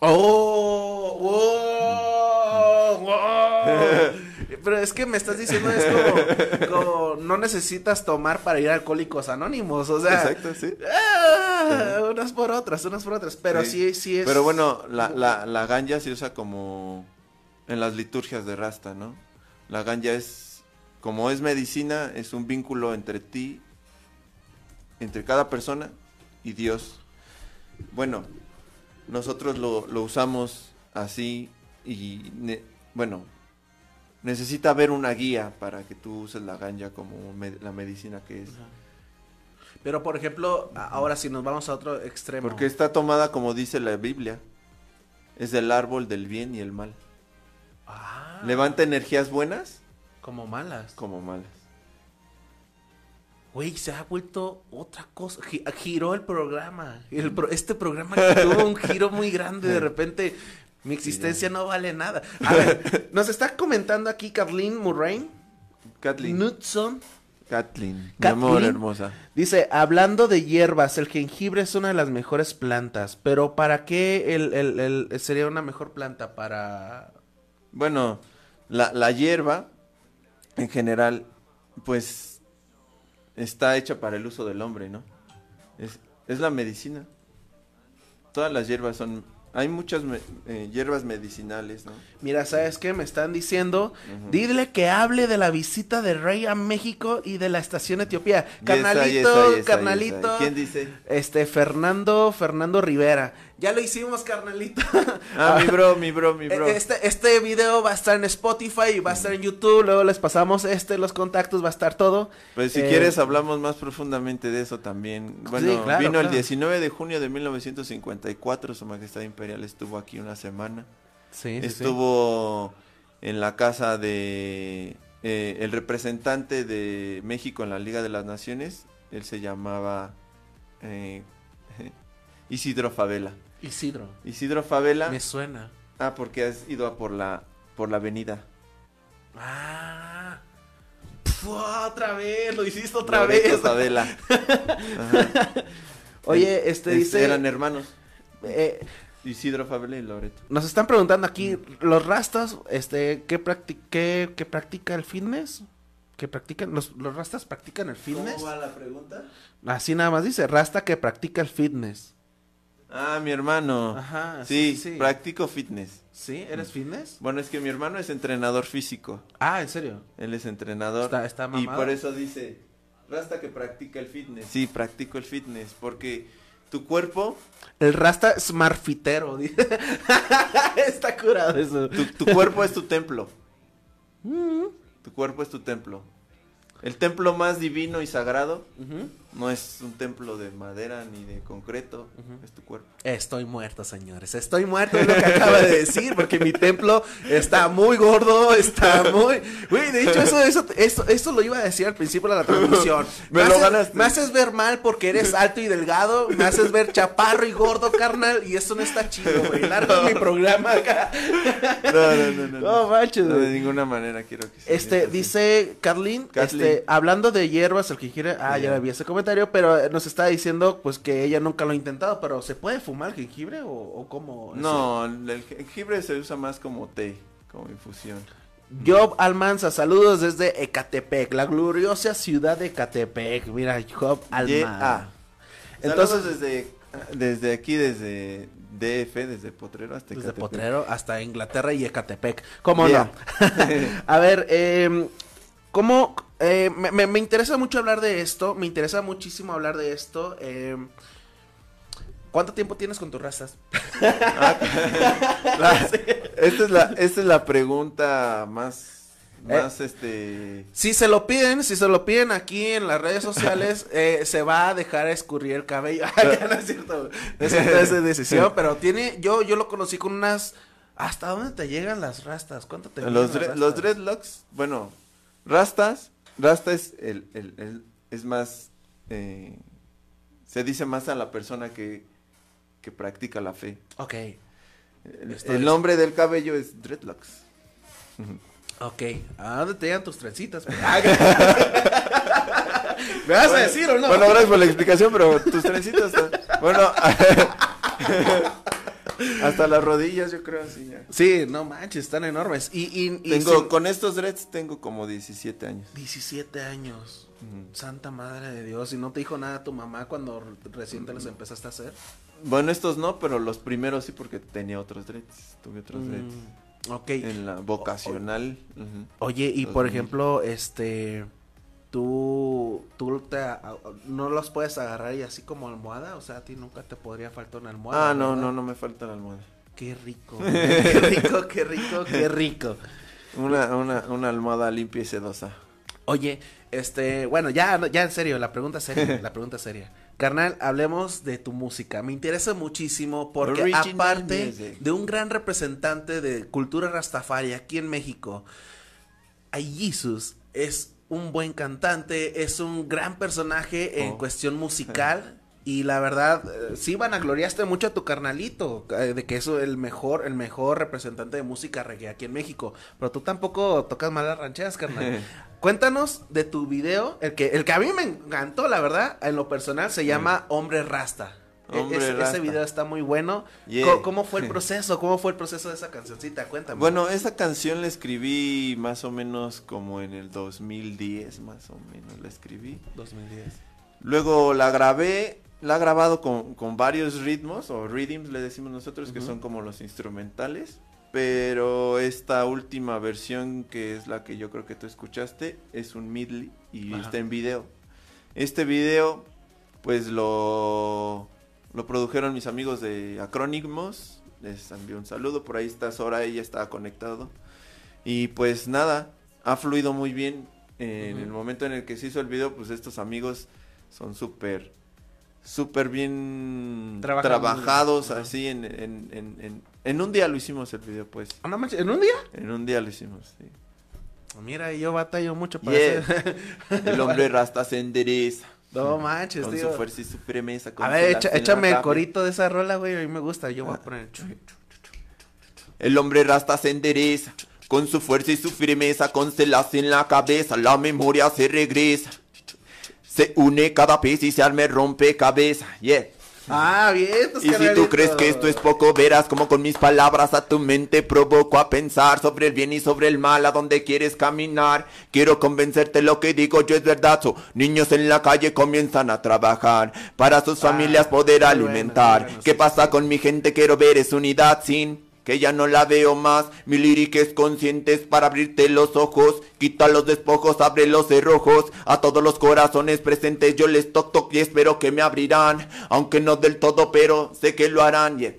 ¡Oh! ¡Wow! ¡Wow! pero es que me estás diciendo es como, como no necesitas tomar para ir a Alcohólicos Anónimos, o sea. Exacto, sí. ah, unas por otras, unas por otras, pero sí, sí, es. Pero bueno, la, la, la ganja se usa como en las liturgias de Rasta, ¿no? La ganja es, como es medicina, es un vínculo entre ti, entre cada persona y Dios. Bueno, nosotros lo, lo usamos así y, ne- bueno, necesita haber una guía para que tú uses la ganja como me- la medicina que es. Pero por ejemplo, ahora si nos vamos a otro extremo. Porque está tomada como dice la Biblia. Es del árbol del bien y el mal. Ah, Levanta energías buenas como malas. como malas. Güey, se ha vuelto otra cosa. Gi- giró el programa. El pro- este programa tuvo un giro muy grande. De repente, mi existencia no vale nada. A ver, nos está comentando aquí Carlene Murray. Kathleen. Knudson. Kathleen. Mi Kathleen. amor hermosa. Dice, hablando de hierbas, el jengibre es una de las mejores plantas. Pero ¿para qué el, el- el- sería una mejor planta? Para... Bueno, la, la hierba, en general, pues está hecha para el uso del hombre, ¿no? Es, es la medicina. Todas las hierbas son... Hay muchas me- eh, hierbas medicinales, ¿no? Mira, ¿sabes qué? Me están diciendo, dile que hable de la visita del rey a México y de la estación Etiopía. Carnalito, carnalito. ¿Quién dice? Este, Fernando, Fernando Rivera. Ya lo hicimos, carnalito. Ah, mi bro, mi bro, mi bro. Este, este video va a estar en Spotify y va a estar en YouTube. Luego les pasamos este, los contactos, va a estar todo. Pues si Eh, quieres hablamos más profundamente de eso también. Bueno, claro, vino el claro. 19 de junio de 1954, Su Majestad Imperial estuvo aquí una semana. Sí, sí, sí. estuvo en la casa de eh, el representante de México en la Liga de las Naciones. Él se llamaba eh, Isidro Favela. Isidro. Isidro Favela. Me suena. Ah, porque has ido a por la por la avenida. Ah. Pf, otra vez, lo hiciste otra Loreto vez. Favela. Oye, este Es- dice. Eran hermanos. eh, Isidro Favela y Loreto. Nos están preguntando aquí, los rastas, este, ¿qué, practi- qué, qué practica el fitness? ¿Qué practican? ¿Los, ¿Los rastas practican el fitness? la pregunta? Así nada más dice, rasta que practica el fitness. Ah, mi hermano. Ajá, sí, sí, sí. practico fitness. ¿Sí? ¿Eres fitness? Bueno, es que mi hermano es entrenador físico. Ah, ¿en serio? Él es entrenador. Está- está y mamado. por eso dice, Rasta que practica el fitness. Sí, practico el fitness. Porque tu cuerpo, El rasta es marfitero. dice. Está curado eso. tu, tu cuerpo es tu templo. Tu cuerpo es tu templo. El templo más divino y sagrado Ujú. No es un templo de madera ni de concreto, es tu cuerpo. Estoy muerto, señores. Estoy muerto, es lo que acaba de decir, porque mi templo está muy gordo, está muy... Güey, de hecho, eso, eso, eso, eso lo iba a decir al principio de la transmisión. Me lo haces, ganaste. Me haces ver mal porque eres alto y delgado, me haces ver chaparro y gordo, carnal, y eso no está chido, güey. Largo mi programa acá. No, no, no, no. No, manches, No, de ninguna manera quiero que se Este, dice Carlin, este, hablando de hierbas, el jengibre, ah, ya Ya. la vi ese comentario, pero nos está diciendo, pues, que ella nunca lo ha intentado, pero ¿se puede fumar jengibre o, o cómo? No, el jengibre se usa más como té, como infusión. Job Almanza, saludos desde Ecatepec, la gloriosa ciudad de Ecatepec. Mira, Job Almanza. Entonces, desde desde aquí desde DF, desde Potrero hasta desde Ecatepec. Potrero hasta Inglaterra y Ecatepec. ¿Cómo Yeah. no? A ver, eh, ¿cómo? Eh, me, me- me interesa mucho hablar de esto, me interesa muchísimo hablar de esto. eh, ¿Cuánto tiempo tienes con tus razas? La- esta es la esta es la pregunta más Eh. más este Si se lo piden, si se lo piden aquí en las redes sociales, eh, se va a dejar escurrir el cabello. Ya no es cierto. Es cierto, esa es decisión, pero tiene, yo, yo lo conocí con unas. ¿Hasta dónde te llegan las rastas? ¿Cuánto te los llegan los dreadlocks, bueno, rastas, rasta es el, el- el- es más eh, se dice más a la persona que que practica la fe. Ok, El, nombre del cabello es dreadlocks. ok. ¿A dónde te llegan tus trencitas? Ah, ¿Me vas a decir o no? Bueno, gracias por la explicación, pero tus trencitas. están- Bueno, Hasta las rodillas, yo creo, así ya. Sí, no manches, están enormes. Y, y, y Tengo, sin- con estos dreads tengo como 17 años. 17 años. Santa madre de Dios. ¿Y no te dijo nada tu mamá cuando re- recién te los empezaste a hacer? Bueno, estos no, pero los primeros sí porque tenía otros dreads. Tuve otros dreads. Mm, ok. En la vocacional. Oye, y Los por ejemplo, este. Tú, tú te, no los puedes agarrar y así como almohada, o sea, a ti nunca te podría faltar una almohada. Ah, no, ¿verdad? no, no me falta la almohada. Qué rico, qué rico, qué rico, qué rico. Una, una, una almohada limpia y sedosa. Oye, este, bueno, ya, ya en serio, la pregunta seria, la pregunta seria. Carnal, hablemos de tu música. Me interesa muchísimo porque Original aparte music. de un gran representante de cultura rastafari aquí en México, Ay Jesus es un buen cantante, es un gran personaje en Oh. cuestión musical. Y la verdad, eh, sí vanagloriaste mucho a tu carnalito, eh, de que es el mejor, el mejor representante de música reggae aquí en México. Pero tú tampoco tocas malas rancheras, carnal. Cuéntanos de tu video, el que, el que a mí me encantó, la verdad, en lo personal, se llama Hombre Rasta. E- Hombre ese, video está muy bueno. Yeah. ¿Cómo, fue el proceso? ¿Cómo fue el proceso de esa cancioncita? Cuéntame. Bueno, esa canción la escribí más o menos como en el 2010, más o menos la escribí. 2010. Luego la grabé, la he grabado con, con varios ritmos, o rhythms le decimos nosotros, que son como los instrumentales. Pero esta última versión, que es la que yo creo que tú escuchaste, es un medley y Ajá. está en video. Este video, pues lo, lo produjeron mis amigos de Acrónimos. Les envío un saludo, por ahí está Sora, ella estaba conectado. Y pues nada, ha fluido muy bien. En el momento en el que se hizo el video, pues estos amigos son súper, súper bien Trabajan trabajados, así en, en, en, en, un día lo hicimos el video, pues. Ah, ¿En un día? En un día lo hicimos, sí. Mira, yo batallo mucho para Yeah. hacer- El hombre rasta se endereza. No manches, Con tío. su fuerza y su firmeza. con A ver, echa- échame el cabeza. corito de esa rola, güey. A mí me gusta. Yo voy a poner. El hombre rasta se endereza. Con su fuerza y su firmeza, con celas en la cabeza, la memoria se regresa. Se une cada pieza y se arme rompecabezas. Yeah. Ah, bien, tus Y si tú crees que esto es poco, verás como con mis palabras a tu mente provoco a pensar sobre el bien y sobre el mal, a dónde quieres caminar. Quiero convencerte lo que digo yo es verdad. So, niños en la calle comienzan a trabajar para sus Ah, familias poder bueno, alimentar. bueno, ¿Qué sí, pasa con mi gente? Quiero ver es unidad sin que ya no la veo más. Mi lírica es conscientes para abrirte los ojos. Quita los despojos, abre los cerrojos. A todos los corazones presentes yo les toc toc y espero que me abrirán. Aunque no del todo, pero sé que lo harán. Yeah.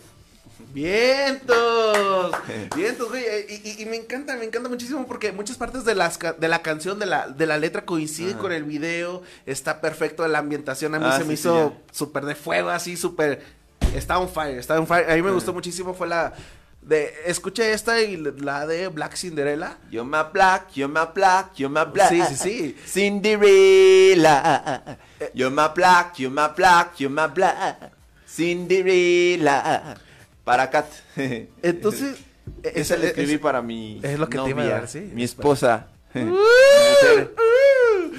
Vientos, vientos, güey. eh, Y, y- y me encanta, me encanta muchísimo porque muchas partes de, las, de la canción, de la, de la letra coinciden Ajá. con el video. Está perfecto, la ambientación a mí Ah, se sí, me sí, hizo súper de fuego, así súper... Está on fire, está on fire. A mí me gustó muchísimo, fue la... De, escuché esta y la de Black Cinderella. You're my black, you're my black, you're my black. Sí, sí, sí. Cinderella. You're my black, you're my black, you're my black. Cinderella. Para Kat. Entonces... Esa la escribí para mi es lo que te iba a novia, dar, sí. Mi esposa.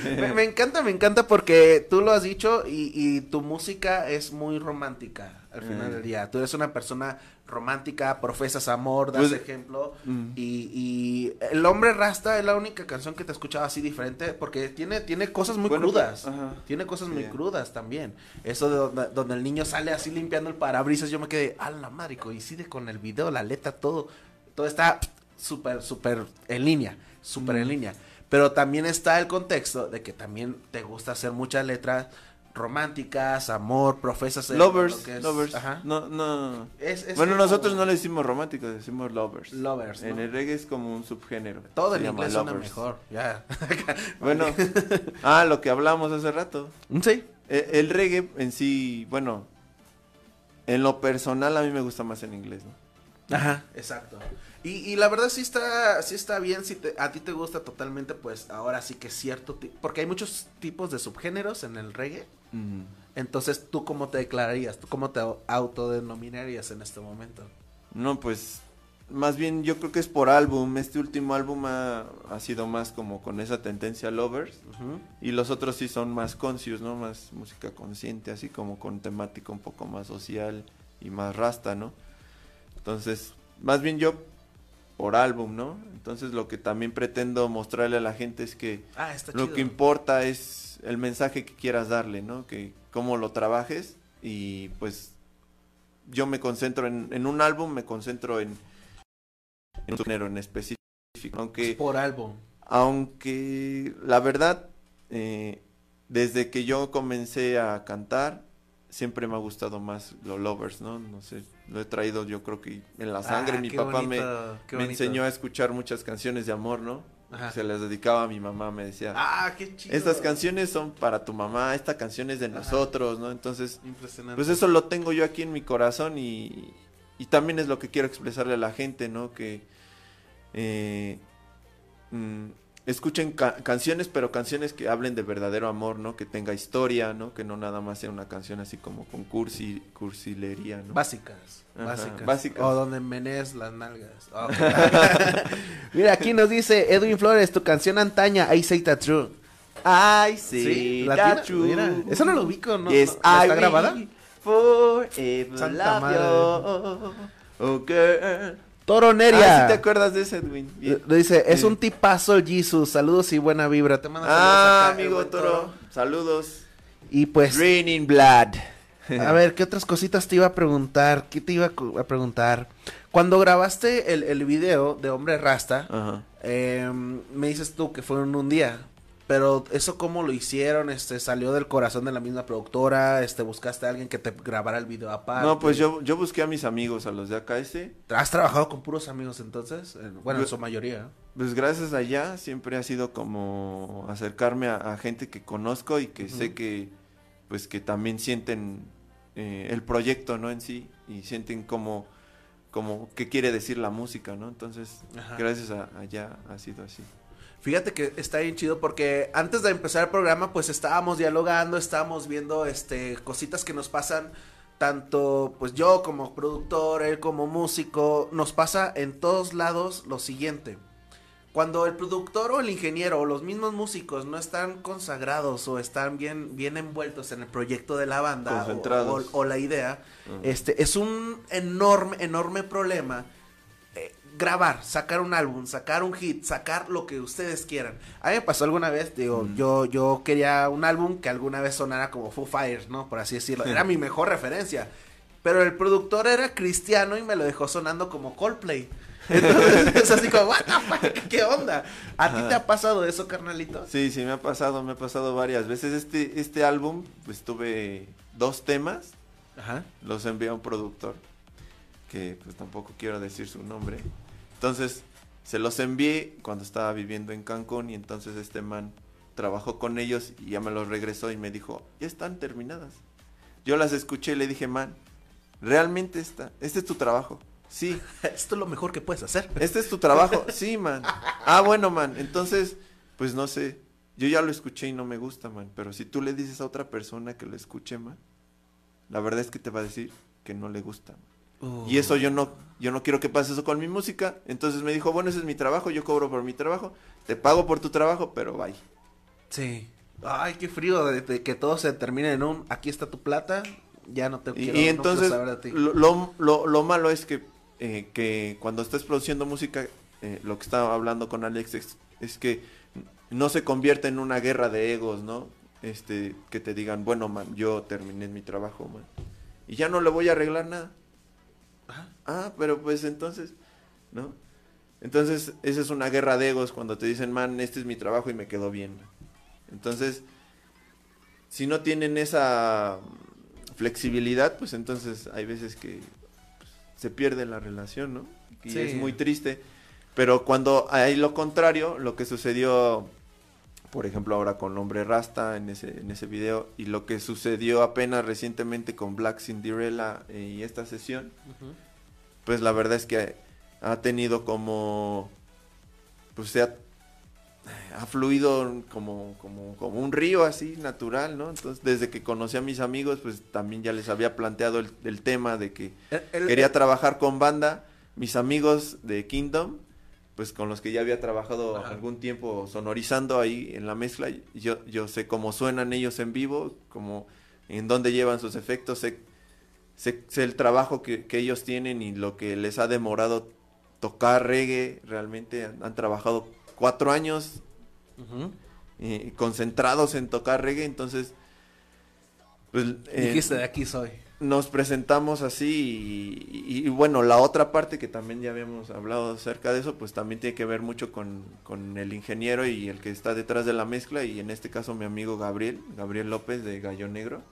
me, me encanta, me encanta porque tú lo has dicho y, y tu música es muy romántica al final Mm. del día. Tú eres una persona romántica, profesas amor, das Pues, ejemplo. mm. Y, y El Hombre Rasta es la única canción que te he escuchado así diferente porque tiene, tiene cosas muy Bueno, crudas. ajá. Tiene cosas muy crudas también. Eso de donde, donde el niño sale así limpiando el parabrisas, yo me quedé, a la madre, coincide con el video, la letra, todo. Todo está súper, súper en línea, súper en Mm. línea. Pero también está el contexto de que también te gusta hacer muchas letras románticas, amor, profesas. lo Lovers, lovers. Ajá. No, no. Es- es bueno, como- nosotros no le decimos románticos, decimos lovers. Lovers, En ¿no? el reggae es como un subgénero. Todo en inglés suena mejor, ya. Bueno, ah, lo que hablamos hace rato. sí. E- El, reggae en sí, bueno, en lo personal a mí me gusta más en inglés, ¿no? Ajá, exacto. Y, y la verdad sí está, sí está bien, si te- a ti te gusta totalmente, pues ahora sí que es cierto, porque hay muchos tipos de subgéneros en el reggae. Entonces, ¿tú cómo te declararías? ¿Tú cómo te autodenominarías en este momento? No, pues más bien yo creo que es por álbum. Este último álbum ha, ha sido más como con esa tendencia lovers. Y los otros sí son más conscious, ¿no? Más música consciente, así como con temática un poco más social y más rasta, ¿no? Entonces, más bien yo por álbum, ¿no? Entonces lo que también pretendo mostrarle a la gente es que Ah, lo chido. que importa es el mensaje que quieras darle, ¿no? Que cómo lo trabajes y pues yo me concentro en, en un álbum, me concentro en, en un género en específico, aunque por álbum. aunque la verdad, eh, desde que yo comencé a cantar, siempre me ha gustado más los lovers, ¿no? No sé, lo he traído yo creo que en la sangre. Ah, Mi qué papá me, bonito, enseñó a escuchar muchas canciones de amor, ¿no? Ajá. Se las dedicaba a mi mamá, me decía, Ah, qué chido. estas canciones son para tu mamá, esta canción es de nosotros, ¿no? Entonces, Impresionante. pues eso lo tengo yo aquí en mi corazón y, y también es lo que quiero expresarle a la gente, ¿no? Que eh, mm, escuchen ca- canciones, pero canciones que hablen de verdadero amor, ¿no? Que tenga historia, ¿no? Que no nada más sea una canción así como con cursi, cursilería, ¿no? Básicas, Ajá, básicas. básicas. O donde menees las nalgas. Mira, aquí nos dice Edwin Flores, tu canción antaña, I Say That True. Ay, Sí, latina, mira, eso no lo ubico, ¿no? Yes, ¿No- no I está grabada? forever Santa love madre. you, oh girl. Toro Ah, Neria. ¿sí te acuerdas de ese, Edwin? Dice, es un tipazo el Jesus, saludos y buena vibra. Te mando Ah, saludos el amigo Toro, saludos. Y pues, Raining Blood. a ver, ¿qué otras cositas te iba a preguntar? ¿Qué te iba a preguntar? Cuando grabaste el, el video de Hombre Rasta, eh, me dices tú que fue en un día. Pero eso cómo lo hicieron, este, salió del corazón de la misma productora, este, buscaste a alguien que te grabara el video aparte. No, pues yo, yo busqué a mis amigos, a los de AKS. ¿Has trabajado con puros amigos entonces? Eh, Bueno, en su mayoría. Pues gracias allá siempre ha sido como acercarme a, a gente que conozco y que sé que pues que también sienten eh, el proyecto, ¿no? En sí y sienten como como qué quiere decir la música, ¿no? Entonces, Ajá. gracias a allá ha sido así. Fíjate que está bien chido porque antes de empezar el programa pues estábamos dialogando, estábamos viendo este cositas que nos pasan tanto pues yo como productor, él como músico, nos pasa en todos lados lo siguiente. Cuando el productor o el ingeniero o los mismos músicos no están consagrados o están bien, bien envueltos en el proyecto de la banda o- Concentrados. o- o la idea, este es un enorme, enorme problema grabar, sacar un álbum, sacar un hit, sacar lo que ustedes quieran. A mí me pasó alguna vez, digo, Mm. yo, yo quería un álbum que alguna vez sonara como Foo Fighters, ¿no? Por así decirlo. Era mi mejor referencia. Pero el productor era cristiano y me lo dejó sonando como Coldplay. Entonces es así como, what the fuck, ¿qué onda? ¿A ti te ha pasado eso, carnalito? Sí, sí me ha pasado, me ha pasado varias veces este este álbum, pues tuve dos temas, Ajá. los envié a un productor que pues tampoco quiero decir su nombre. Entonces, se los envié cuando estaba viviendo en Cancún y entonces este man trabajó con ellos y ya me los regresó y me dijo, ya están terminadas. Yo las escuché y le dije, man, realmente está, este es tu trabajo. Sí, Esto es lo mejor que puedes hacer. este es tu trabajo. Sí, man. Ah, bueno, man. Entonces, pues no sé. Yo ya lo escuché y no me gusta, man. Pero si tú le dices a otra persona que lo escuche, man, la verdad es que te va a decir que no le gusta. man. Y eso yo no, yo no quiero que pase eso con mi música. Entonces me dijo, bueno, ese es mi trabajo, yo cobro por mi trabajo, te pago por tu trabajo, pero bye. Sí. Ay, qué frío de, de que todo se termine en un, aquí está tu plata, ya no te Y, quiero, y no quiero entonces, saber de ti. lo, lo, lo- lo malo es que, eh, que cuando estés produciendo música, eh, lo que estaba hablando con Alex es, es que no se convierte en una guerra de egos, ¿no? Este, que te digan, bueno, man, yo terminé mi trabajo, man. Y ya no le voy a arreglar nada. Ah, pero pues entonces, ¿no? Entonces, esa es una guerra de egos cuando te dicen, man, este es mi trabajo y me quedó bien. Entonces, si no tienen esa flexibilidad, pues entonces hay veces que pues, se pierde la relación, ¿no? Y Sí. es muy triste. Pero cuando hay lo contrario, lo que sucedió, por ejemplo, ahora con Hombre Rasta en ese, en ese video, y lo que sucedió apenas recientemente con Black Cinderella eh, y esta sesión. Pues la verdad es que ha tenido como, pues se ha, ha fluido como, como, como un río así natural, ¿no? Entonces, desde que conocí a mis amigos, pues también ya les había planteado el, el tema de que El- el- quería trabajar con banda, mis amigos de Kingdom, pues con los que ya había trabajado Ajá. algún tiempo sonorizando ahí en la mezcla, yo, yo sé cómo suenan ellos en vivo, como en dónde llevan sus efectos, sé, sé el trabajo que, que ellos tienen y lo que les ha demorado tocar reggae. Realmente han, han trabajado cuatro años eh, concentrados en tocar reggae. Entonces, pues, eh, Dijiste, de aquí soy. nos presentamos así y, y- y bueno, la otra parte que también ya habíamos hablado acerca de eso, pues también tiene que ver mucho con, con el ingeniero y el que está detrás de la mezcla y en este caso mi amigo Gabriel, Gabriel López de Gallo Negro.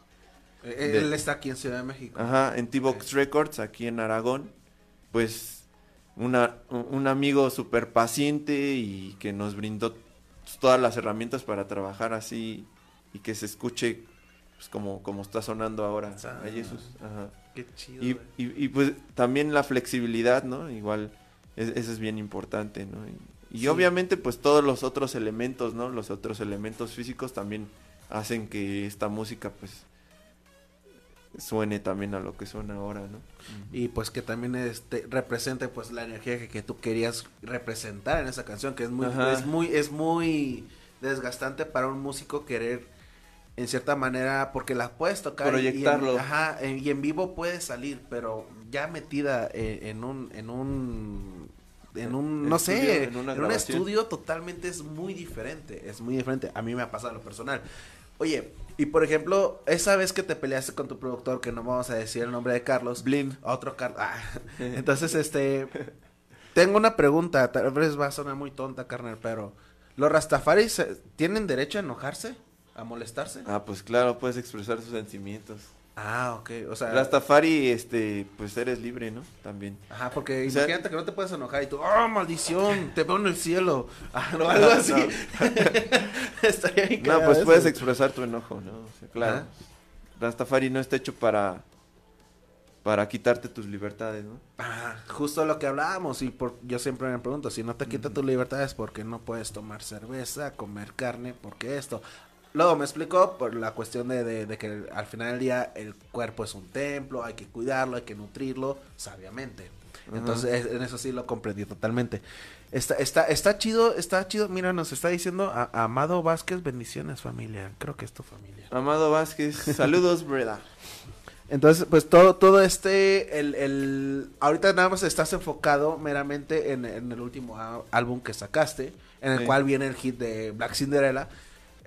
Eh, De- Él está aquí en Ciudad de México. Ajá, en T-Box Records, aquí en Aragón, pues una, un amigo súper paciente y que nos brindó todas las herramientas para trabajar así y que se escuche pues, como, como está sonando ahora Ah. a Jesús. Ajá. Qué chido. Y, y- y, pues también la flexibilidad, ¿no? Igual, es- eso es bien importante, ¿no? Y, y Sí. obviamente pues todos los otros elementos, ¿no? Los otros elementos físicos también hacen que esta música pues suene también a lo que suena ahora, ¿no? Y pues que también este represente pues la energía que, que tú querías representar en esa canción, que es muy, Ajá. es muy, es muy desgastante para un músico querer en cierta manera, porque la puedes tocar y- Proyectarlo. Y, en, ajá, en- y en vivo puede salir, pero ya metida eh, en un, en un en un, no estudio, sé, en en, un estudio totalmente es muy diferente, es muy diferente. A mí me ha pasado lo personal. Oye, y por ejemplo, esa vez que te peleaste con tu productor, que no vamos a decir el nombre de Carlos, Blim. otro Carlos. Ah, entonces, este. Tengo una pregunta. Tal vez va a sonar muy tonta, carnal, pero. ¿Los Rastafaris tienen derecho a enojarse? ¿A molestarse? Ah, pues claro, puedes expresar tus sentimientos. Ah, ok. O sea. Rastafari, este, pues eres libre, ¿no? También. Ajá, porque O sea- imagínate que no te puedes enojar y tú, ¡oh, maldición! Te veo en el cielo. Ah, no, algo así. Estaría bien No, pues eso. puedes expresar tu enojo, ¿no? O sea, claro. Ajá. Rastafari no está hecho para para quitarte tus libertades, ¿no? Ah, justo lo que hablábamos y por, yo siempre me pregunto, si no te quita tus libertades, ¿por qué no puedes tomar cerveza, comer carne? ¿Por qué esto? Luego me explicó por la cuestión de, de- de que al final del día el cuerpo es un templo, hay que cuidarlo, hay que nutrirlo sabiamente. Entonces es- en eso sí lo comprendí totalmente. Está, está, está chido, está chido. Mira, nos está diciendo a- Amado Vázquez, bendiciones familia. Creo que es tu familia. Amado Vázquez, saludos, Breda. Entonces, pues todo, todo este, el, el, ahorita nada más estás enfocado meramente en, en el último álbum que sacaste, en el Sí. cual viene el hit de Black Cinderella.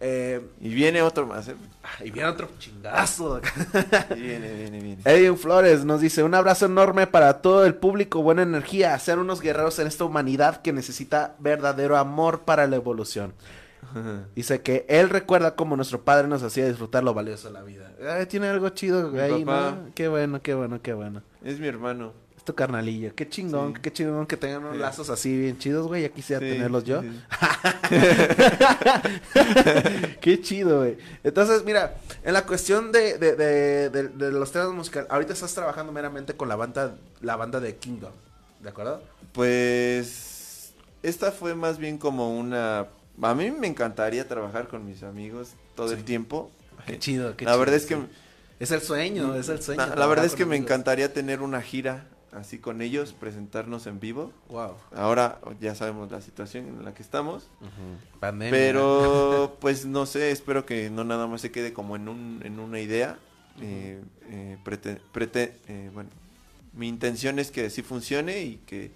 Eh, Y viene otro más, ¿eh? y viene otro chingazo. Y viene, viene, viene. Edwin Flores nos dice, un abrazo enorme para todo el público, buena energía, sean unos guerreros en esta humanidad que necesita verdadero amor para la evolución. Dice que él recuerda cómo nuestro padre nos hacía disfrutar lo valioso de la vida. Ay, tiene algo chido Mi ahí, papá. ¿no? Qué bueno, qué bueno, qué bueno. Es mi hermano. Tu carnalillo. Qué chingón, Sí. qué chingón que tengan unos Sí. lazos así bien chidos, güey. Ya quisiera Sí, tenerlos yo. qué chido, güey. Entonces, mira, en la cuestión de, de, de, de- de los temas musicales, ahorita estás trabajando meramente con la banda, la banda de Kingdom, ¿de acuerdo? Pues esta fue más bien como una... A mí me encantaría trabajar con mis amigos todo el tiempo. Qué chido, qué la chido, verdad es que... Es el sueño, es el sueño. La, verdad es que me encantaría tener una gira así con ellos, presentarnos en vivo. Wow. Ahora ya sabemos la situación en la que estamos. Pandemia. Pero pues no sé, espero que no nada más se quede como en, un, en una idea. Eh, eh, prete- prete- eh, bueno, mi intención es que sí funcione y que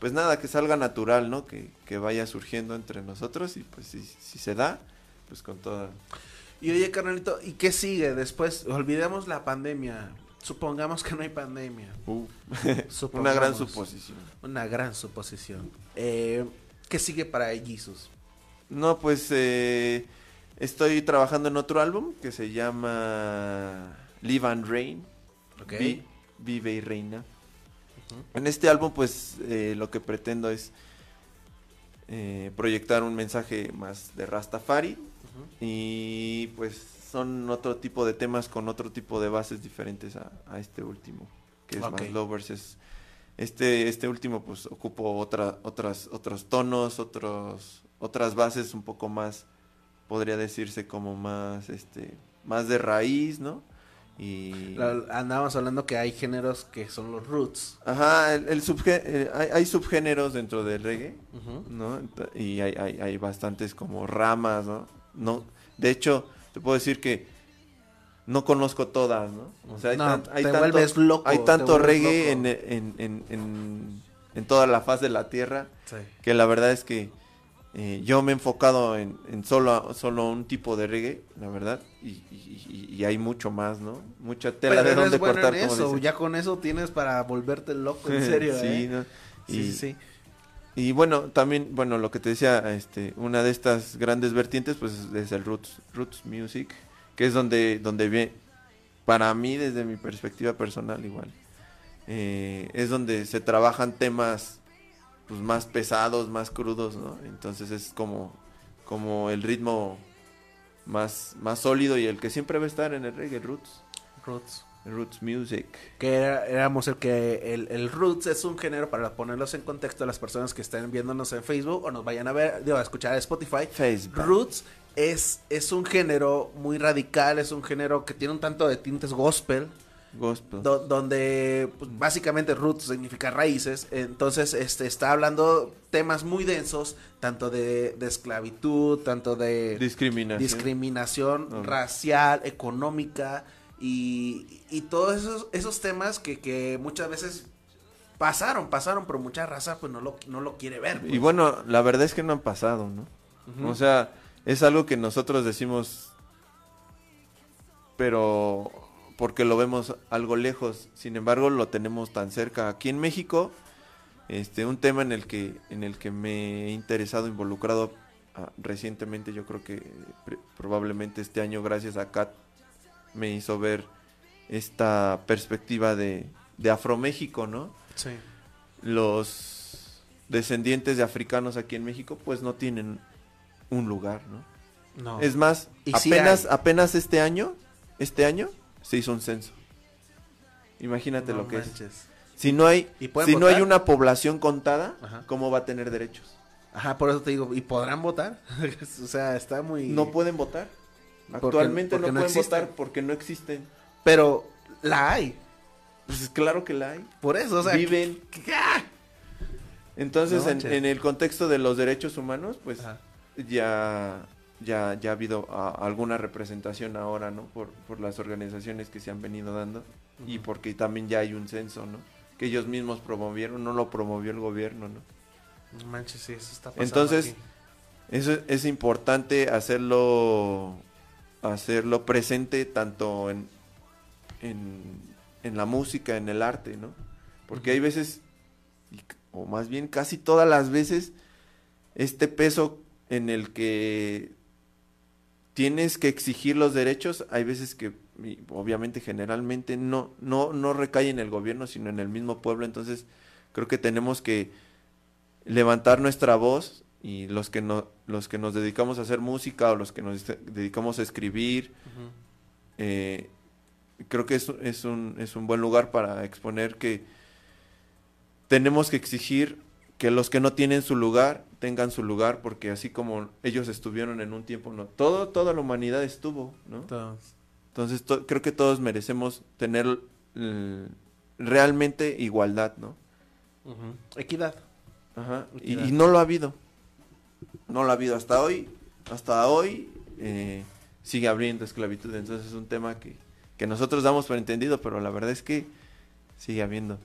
pues nada, que salga natural, ¿no? Que, que vaya surgiendo entre nosotros y pues si, si se da, pues con toda... Y oye, carnalito, ¿y qué sigue después? Olvidemos la pandemia. Supongamos que no hay pandemia. Uh, una gran suposición. Una gran suposición. Eh, ¿Qué sigue para Jesus? No, pues eh, estoy trabajando en otro álbum que se llama Live and Reign. Vi- Vive y Reina. En este álbum, pues eh, lo que pretendo es eh, proyectar un mensaje más de Rastafari. Y pues son otro tipo de temas con otro tipo de bases diferentes a, a este último, que es Ok. más Lovers. Es, este, este último, pues ocupo otra, otras, otros tonos, otros, otras bases un poco más, podría decirse como más, este, más de raíz, ¿no? Y... La- andábamos hablando que hay géneros que son los roots. Ajá, el, el subgé- eh, hay, hay subgéneros dentro del reggae, Ujú. ¿no? Y hay, hay, hay bastantes como ramas, ¿no? no De hecho, te puedo decir que no conozco todas, ¿no? O sea, hay, No, tan- hay te tanto, vuelves loco, hay tanto reggae en, loco. en, en, en, en toda la faz de la tierra Sí. que la verdad es que eh, yo me he enfocado en, en solo, solo un tipo de reggae, la verdad, y, y- y- y hay mucho más, ¿no? Mucha tela Pero de eres donde bueno cortar, en eso, ya con eso tienes para volverte loco, en serio, sí, ¿eh? ¿no? Sí, Y- sí, sí. Y bueno, también, bueno, lo que te decía, este, una de estas grandes vertientes, pues es el Roots, Roots Music, que es donde, donde ve, para mí, desde mi perspectiva personal igual, eh, es donde se trabajan temas pues más pesados, más crudos, ¿no? Entonces es como, como el ritmo más, más sólido y el que siempre va a estar en el reggae, Roots, Roots. Roots Music. Que era- éramos el que el, el Roots es un género para ponerlos en contexto a las personas que estén viéndonos en Facebook o nos vayan a ver, digo, a escuchar en Spotify. Facebook. Roots es, es un género muy radical, es un género que tiene un tanto de tintes gospel, Gospel. do- donde pues, básicamente roots significa raíces, entonces este está hablando temas muy densos, tanto de, de esclavitud, tanto de Discriminación. discriminación racial, económica y, y todos esos, esos temas que, que muchas veces pasaron, pasaron, pero mucha raza pues no lo, no lo quiere ver. pues. Y bueno, la verdad es que no han pasado, ¿no? O sea, es algo que nosotros decimos, pero porque lo vemos algo lejos. Sin embargo, lo tenemos tan cerca. Aquí en México, este, un tema en el que, en el que me he interesado, involucrado ah, recientemente, yo creo que pr- probablemente este año, gracias a Kat, me hizo ver esta perspectiva de, de Afroméxico, ¿no? Sí. los descendientes de africanos aquí en México pues no tienen un lugar, ¿no? No. Es más, sí apenas apenas este año, este año se hizo un censo. Imagínate No lo que es. Si no hay ¿Y pueden si no hay una población contada, Ajá. ¿cómo va a tener derechos? Ajá, por eso te digo, ¿y podrán votar? o sea, está muy... No pueden votar. Actualmente porque no no pueden existen. votar porque no existen. Pero la hay, Pues claro que la hay. por eso, o sea... Viven. ¿qué- qué- ah? Entonces, No en, el contexto de los derechos humanos, pues Ajá. ya, ya, ya ha habido ah, alguna representación ahora, ¿no? Por, por las organizaciones que se han venido dando y porque también ya hay un censo, ¿no? Que ellos mismos promovieron, no lo promovió el gobierno, ¿no? No manches, sí, eso está pasando Entonces, aquí. Eso es, es importante hacerlo, hacerlo presente tanto en, en, en la música, en el arte, ¿no? Porque hay veces, o más bien casi todas las veces, este peso en el que tienes que exigir los derechos, hay veces que obviamente generalmente no, no, no recae en el gobierno, sino en el mismo pueblo, entonces creo que tenemos que levantar nuestra voz y los que no, los que nos dedicamos a hacer música o los que nos dedicamos a escribir, eh, creo que es, es, un, es un buen lugar para exponer que tenemos que exigir que los que no tienen su lugar tengan su lugar porque así como ellos estuvieron en un tiempo no todo toda la humanidad estuvo no Entonces, entonces to- creo que todos merecemos tener realmente igualdad no. Equidad. Ajá. Y no lo ha habido. No lo ha habido hasta hoy. Hasta hoy eh, sigue habiendo esclavitud. Entonces es un tema que, que nosotros damos por entendido, pero la verdad es que sigue habiendo.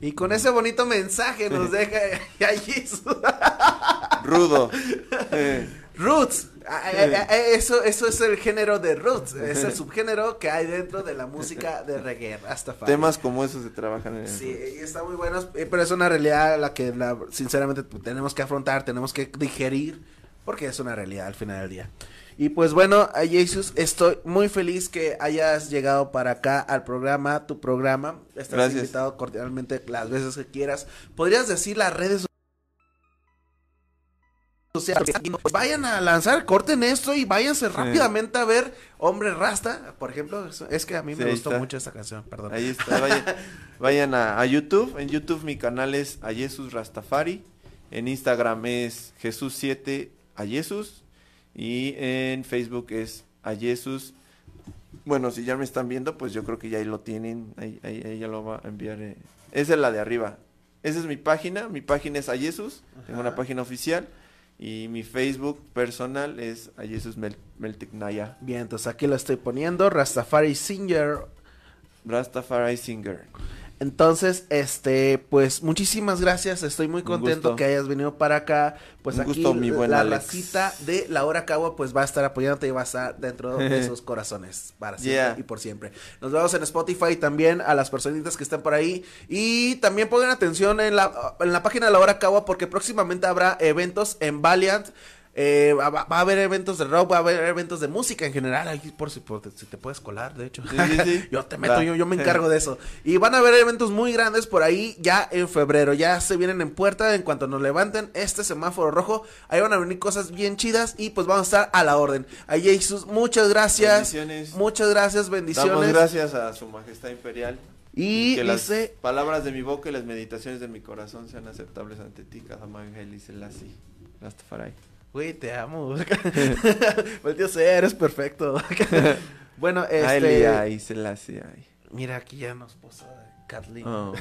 Y con ese bonito mensaje nos deja allí su- Rudo. Eh, Roots. Ah, ah, ah, Eso, eso es el género de Roots. Es el subgénero que hay dentro de la música de reggae. Rastafari. temas como esos se trabajan en el Sí, y está muy buenos, eh, pero es una realidad a la que la, sinceramente tenemos que afrontar, tenemos que digerir, porque es una realidad al final del día. Y pues bueno, a Jesus, estoy muy feliz que hayas llegado para acá al programa, tu programa. Estás Gracias. invitado cordialmente las veces que quieras. ¿Podrías decir las redes sociales? Vayan a lanzar, corten esto y váyanse rápidamente a ver Hombre Rasta, por ejemplo. Es- que a mí Sí, me gustó está. mucho esta canción, perdón. Ahí está. Vayan, vayan a, a YouTube. En YouTube mi canal es Ayesus Rastafari. En Instagram es Jesús7 Ayesus. Y en Facebook es Ayesus. Bueno, si ya me están viendo, pues yo creo que ya ahí lo tienen. Ahí, ahí, ahí ya lo va a enviar. eh. Esa es la de arriba. Esa es mi página. Mi página es Ayesus. Tengo una página oficial. Y mi Facebook personal es a Jesus Mel Meltiknaya. Bien, entonces aquí lo estoy poniendo, Rastafari Singer. Rastafari Singer. Entonces, este, pues muchísimas gracias. Estoy muy contento que hayas venido para acá. Pues Un aquí gusto, mi buen la racita de la hora cagua pues va a estar apoyándote y va a estar dentro de esos corazones para siempre Yeah. y por siempre. Nos vemos en Spotify también a las personitas que están por ahí y también pongan atención en la en la página de la hora cagua porque próximamente habrá eventos en Valiant. Eh, va, va a haber eventos de rock, va a haber eventos de música en general. Aquí por si, por si te puedes colar, de hecho. Sí, sí, sí. yo te meto, Va. yo, yo me encargo de eso. Y van a haber eventos muy grandes por ahí ya en febrero. Ya se vienen en puerta. En cuanto nos levanten este semáforo rojo, ahí van a venir cosas bien chidas y pues vamos a estar a la orden. Ahí Jesús, muchas gracias. Bendiciones. Muchas gracias, Damos bendiciones. gracias a su majestad imperial. Y que las palabras de mi boca y las meditaciones de mi corazón sean aceptables ante ti, Kadamangel y Selassie. Rastafari. Güey, te amo. Maldito sea, eres perfecto. bueno, este... ay, Selassie, ay. Mira, aquí ya nos puso Kathleen. Oh.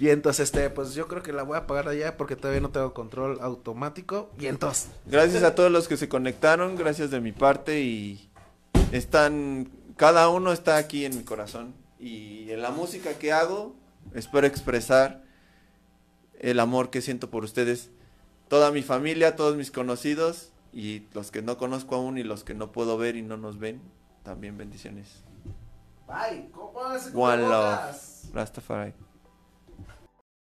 Y entonces, este, pues yo creo que la voy a apagar allá porque todavía no tengo control automático. Y entonces, Gracias a todos los que se conectaron, gracias de mi parte y están, cada uno está aquí en mi corazón y en la música que hago espero expresar el amor que siento por ustedes, toda mi familia, todos mis conocidos y los que no conozco aún y los que no puedo ver y no nos ven, también bendiciones. bye. ¿Cómo One love, Rastafari.